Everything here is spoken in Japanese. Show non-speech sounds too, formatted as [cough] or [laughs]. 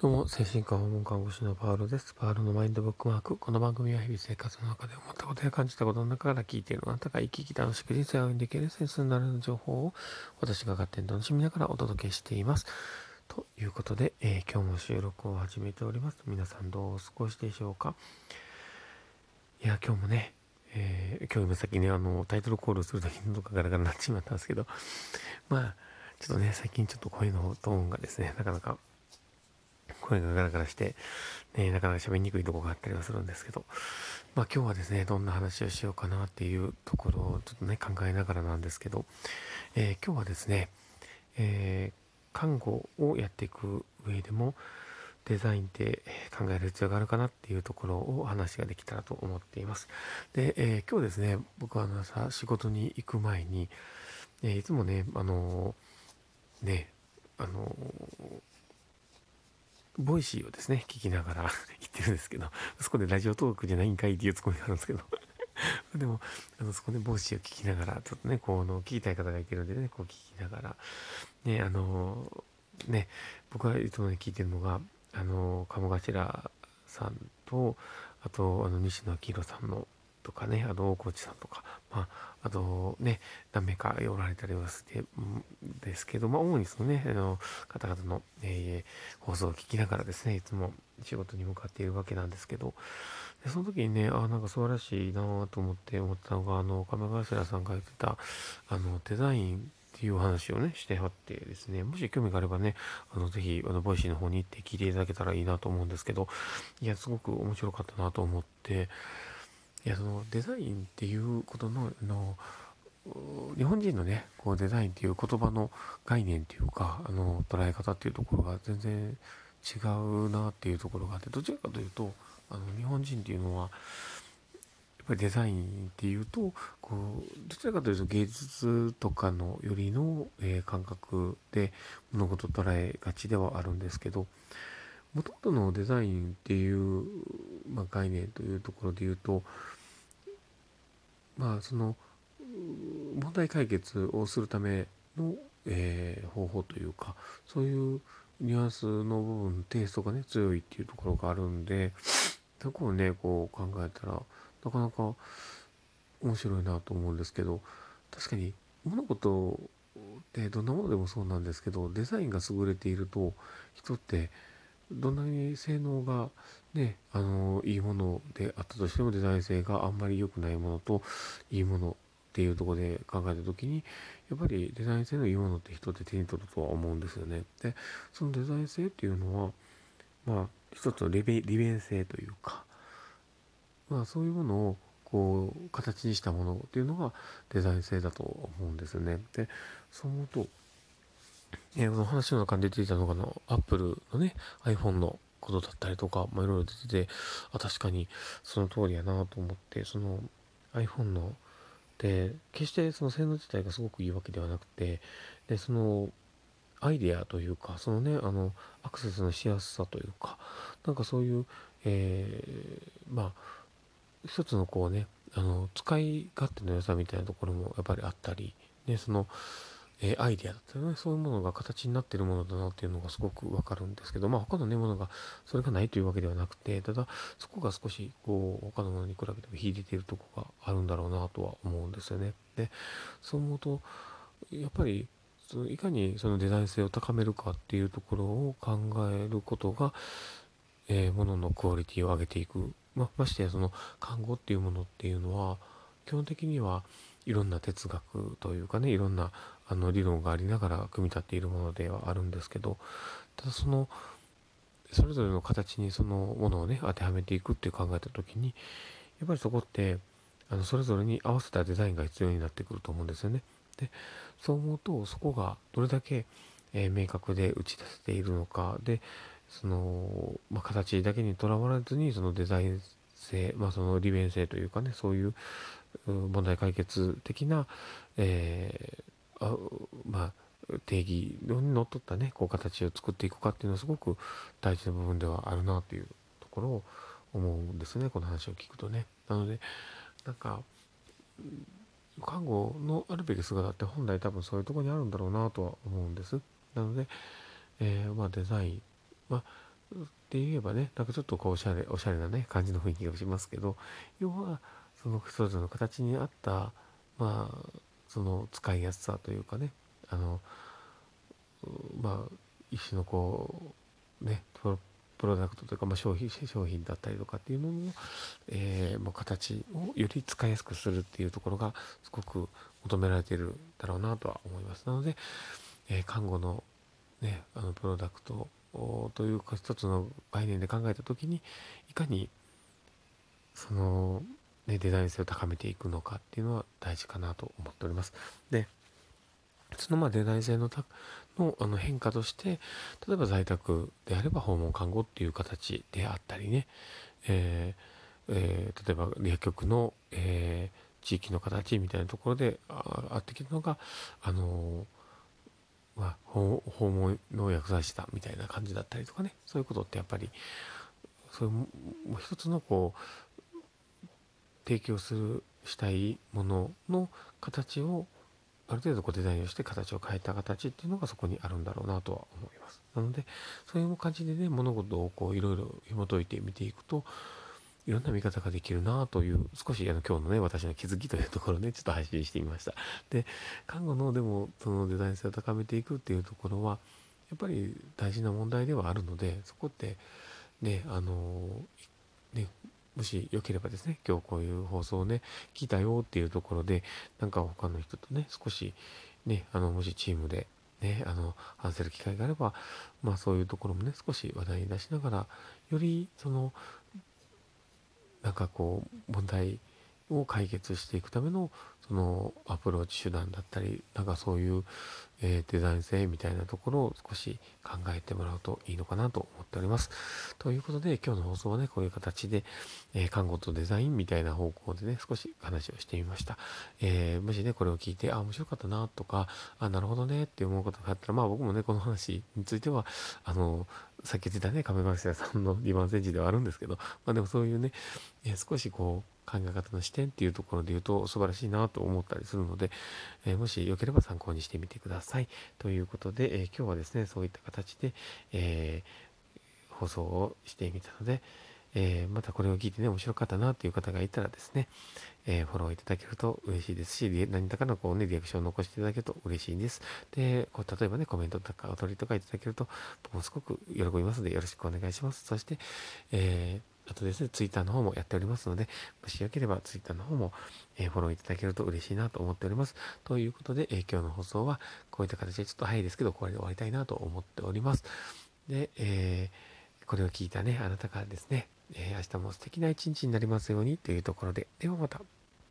どうも、精神科訪問看護師のパウロです。パウロのマインドブックマーク。この番組は日々生活の中で思ったことや感じたことの中から聞いているあなたが生き生き楽しく人生を歩んでいけるセンスになる情報を私が勝手に楽しみながらお届けしています。ということで、えー、今日も収録を始めております。皆さんどうお過ごしでしょうか？いや、今日もね、えー、今日今さっきね、あの、タイトルコールするときにとかガラガラになってしまったんですけど、まあ、ちょっとね、最近ちょっと声のトーンがですね、なかなか声がガラガラして、ね、なかなか喋りにくいとこがあったりはするんですけど、まあ今日はですね、どんな話をしようかなっていうところをちょっとね、考えながらなんですけど、えー、今日はですね、えー、看護をやっていく上でも、デザインって考える必要があるかなっていうところを話ができたらと思っています。で、えー、今日ですね、僕はの朝仕事に行く前に、えいつもね、あのね、あのボイシーをですね、聞きながら [laughs] 言ってるんですけど、そこでラジオトークじゃないんかいっていうツッコミがあるんですけど、[laughs] でも、あの、そこでボイシーを聞きながら、ちょっとね、こう、の、聞きたい方がいてるんでね、こう聞きながら、ね、あの、ね、僕がいつもね、聞いてるのが、あの、鴨頭さんと、あと、あの、西野亮廣さんのとかね、あの、大河内さんとか、まあ、あとね、何名かおられたりはして、ですけど、まあ、主にそのね、あの、方々の、えー、放送を聞きながらですね、いつも仕事に向かっているわけなんですけど、でその時にね、あなんか素晴らしいなと思って思ったのが、あの、鬼頭さんが言ってた、あの、デザインっていう話をね、してはってですね、もし興味があればね、あの、ぜひ、あの、ボイシーの方に行って聞いていただけたらいいなと思うんですけど、いや、すごく面白かったなと思って、いやそのデザインっていうことのの日本人のねこうデザインっていう言葉の概念っていうかあの捉え方っていうところが全然違うなっていうところがあってどちらかというとあの日本人っていうのはやっぱりデザインっていうとこうどちらかというと芸術とかのよりの、えー、感覚で物事を捉えがちではあるんですけどもともとのデザインっていう、まあ、概念というところで言うとまあその問題解決をするための、えー、方法というかそういうニュアンスの部分テイストがね強いっていうところがあるんでそこをねこう考えたらなかなか面白いなと思うんですけど確かに物事ってどんなものでもそうなんですけどデザインが優れていると人ってどんなに性能がね、あの、いいものであったとしてもデザイン性があんまり良くないものといいものっていうとこで考えた時に、やっぱりデザイン性のいいものって人って手に取るとは思うんですよね。で、そのデザイン性っていうのは、まあ、一つの利便性というか、まあそういうものをこう形にしたものっていうのがデザイン性だと思うんですよね。で、そう思うと、えー、この話の中に出ていたのがの、アップルのね、iPhone のことだったりとか、まあ、いろいろ出てて、あ、確かにその通りやなと思って、その iPhone の、で、決してその性能自体がすごくいいわけではなくて、で、その、アイデアというか、そのね、あの、アクセスのしやすさというか、なんかそういう、えー、まあ、一つのこうね、あの、使い勝手の良さみたいなところもやっぱりあったり、ね、その、えー、アイデアだったりね、そういうものが形になってるものだなっていうのがすごくわかるんですけど、まあ他のね、ものがそれがないというわけではなくて、ただそこが少しこう他のものに比べても秀でているとこがあるんだろうなとは思うんですよね。で、そう思うと、やっぱりそのいかにそのデザイン性を高めるかっていうところを考えることが、えー、もののクオリティを上げていく。ま、ましてやその看護っていうものっていうのは、基本的にはいろんな哲学というかね、いろんなあの理論がありながら組み立っているものではあるんですけど、ただその、それぞれの形にそのものをね、当てはめていくって考えた時に、やっぱりそこって、あの、それぞれに合わせたデザインが必要になってくると思うんですよね。で、そう思うと、そこがどれだけ、えー、明確で打ち出せているのか、で、その、まあ、形だけにとらわれずに、そのデザイン性、まあ、その利便性というかね、そういう問題解決的な、えー、あまあ、定義にのっとったね、こう形を作っていくかっていうのはすごく大事な部分ではあるなというところを思うんですね、この話を聞くとね。なので、なんか、看護のあるべき姿って本来多分そういうとこにあるんだろうなとは思うんです。なので、えー、まあデザイン、まあ、って言えばねなんかちょっとこうおしゃれおしゃれなね感じの雰囲気がしますけど要はそのそれぞれの形に合ったまあその使いやすさというかねあのまあ一種のこうねプロダクトというか、まあ、商品商品だったりとかっていうものの、えー、まあ、形をより使いやすくするっていうところがすごく求められているだろうなとは思います。なので、えー、看護の,、ね、あのプロダクトというか一つの概念で考えた時にいかにその、ね、デザイン性を高めていくのかっていうのは大事かなと思っております。でそのまあデザイン性ののあの変化として例えば在宅であれば訪問看護っていう形であったりね、えーえー、例えば薬局の、えー、地域の形みたいなところであってきるのがあのー、まあ、訪問の薬剤師だみたいな感じだったりとかねそういうことってやっぱりそういう一つのこう提供するしたいものの形をある程度こうデザインをして形を変えた形っていうのがそこにあるんだろうなとは思います。なのでそういう感じでね物事をこういろいろ紐解いて見ていくといろんな見方ができるなという少しあの今日のね私の気づきというところで、ね、ちょっと配信してみました。で看護のでもそのデザイン性を高めていくっていうところはやっぱり大事な問題ではあるのでそこってねあのねもしよければですね、今日こういう放送をね、聞いたよっていうところで、なんか他の人とね、少しね、あの、もしチームでね、あの、話せる機会があれば、まあそういうところもね、少し話題に出しながら、よりその、なんかこう、問題を解決していくための、そのアプローチ手段だったり、なんかそういう、え、デザイン性みたいなところを少し考えてもらうといいのかなと思っております。ということで今日の放送はね、こういう形で、え、看護とデザインみたいな方向でね、少し話をしてみました。えー、もしね、これを聞いて、あ、面白かったなとか、あ、なるほどねって思うことがあったら、まあ僕もね、この話については、あの、さっき言ってたね、亀林さんの2番センチではあるんですけど、まあでもそういうね、え少しこう、考え方の視点っていうところで言うと素晴らしいなと思ったりするので、え、もしよければ参考にしてみてください。ということで、え、今日はですね、そういった形で、えー、放送をしてみたので、えまたこれを聞いてね、面白かったなという方がいたらですね、えフォローいただけると嬉しいですし、何らかのこうね、リアクションを残していただけると嬉しいんです。で、こう例えばね、コメントとかお取りとかいただけると、僕もすごく喜びますので、よろしくお願いします。そして、えーあとですね、ツイッターの方もやっておりますので、もしよければツイッターの方も、え、フォローいただけると嬉しいなと思っております。ということで、え、今日の放送はこういった形でちょっと早いですけど、これで終わりたいなと思っております。で、えー、これを聞いたね、あなたからですね、え明日も素敵な一日になりますようにというところで、ではまた。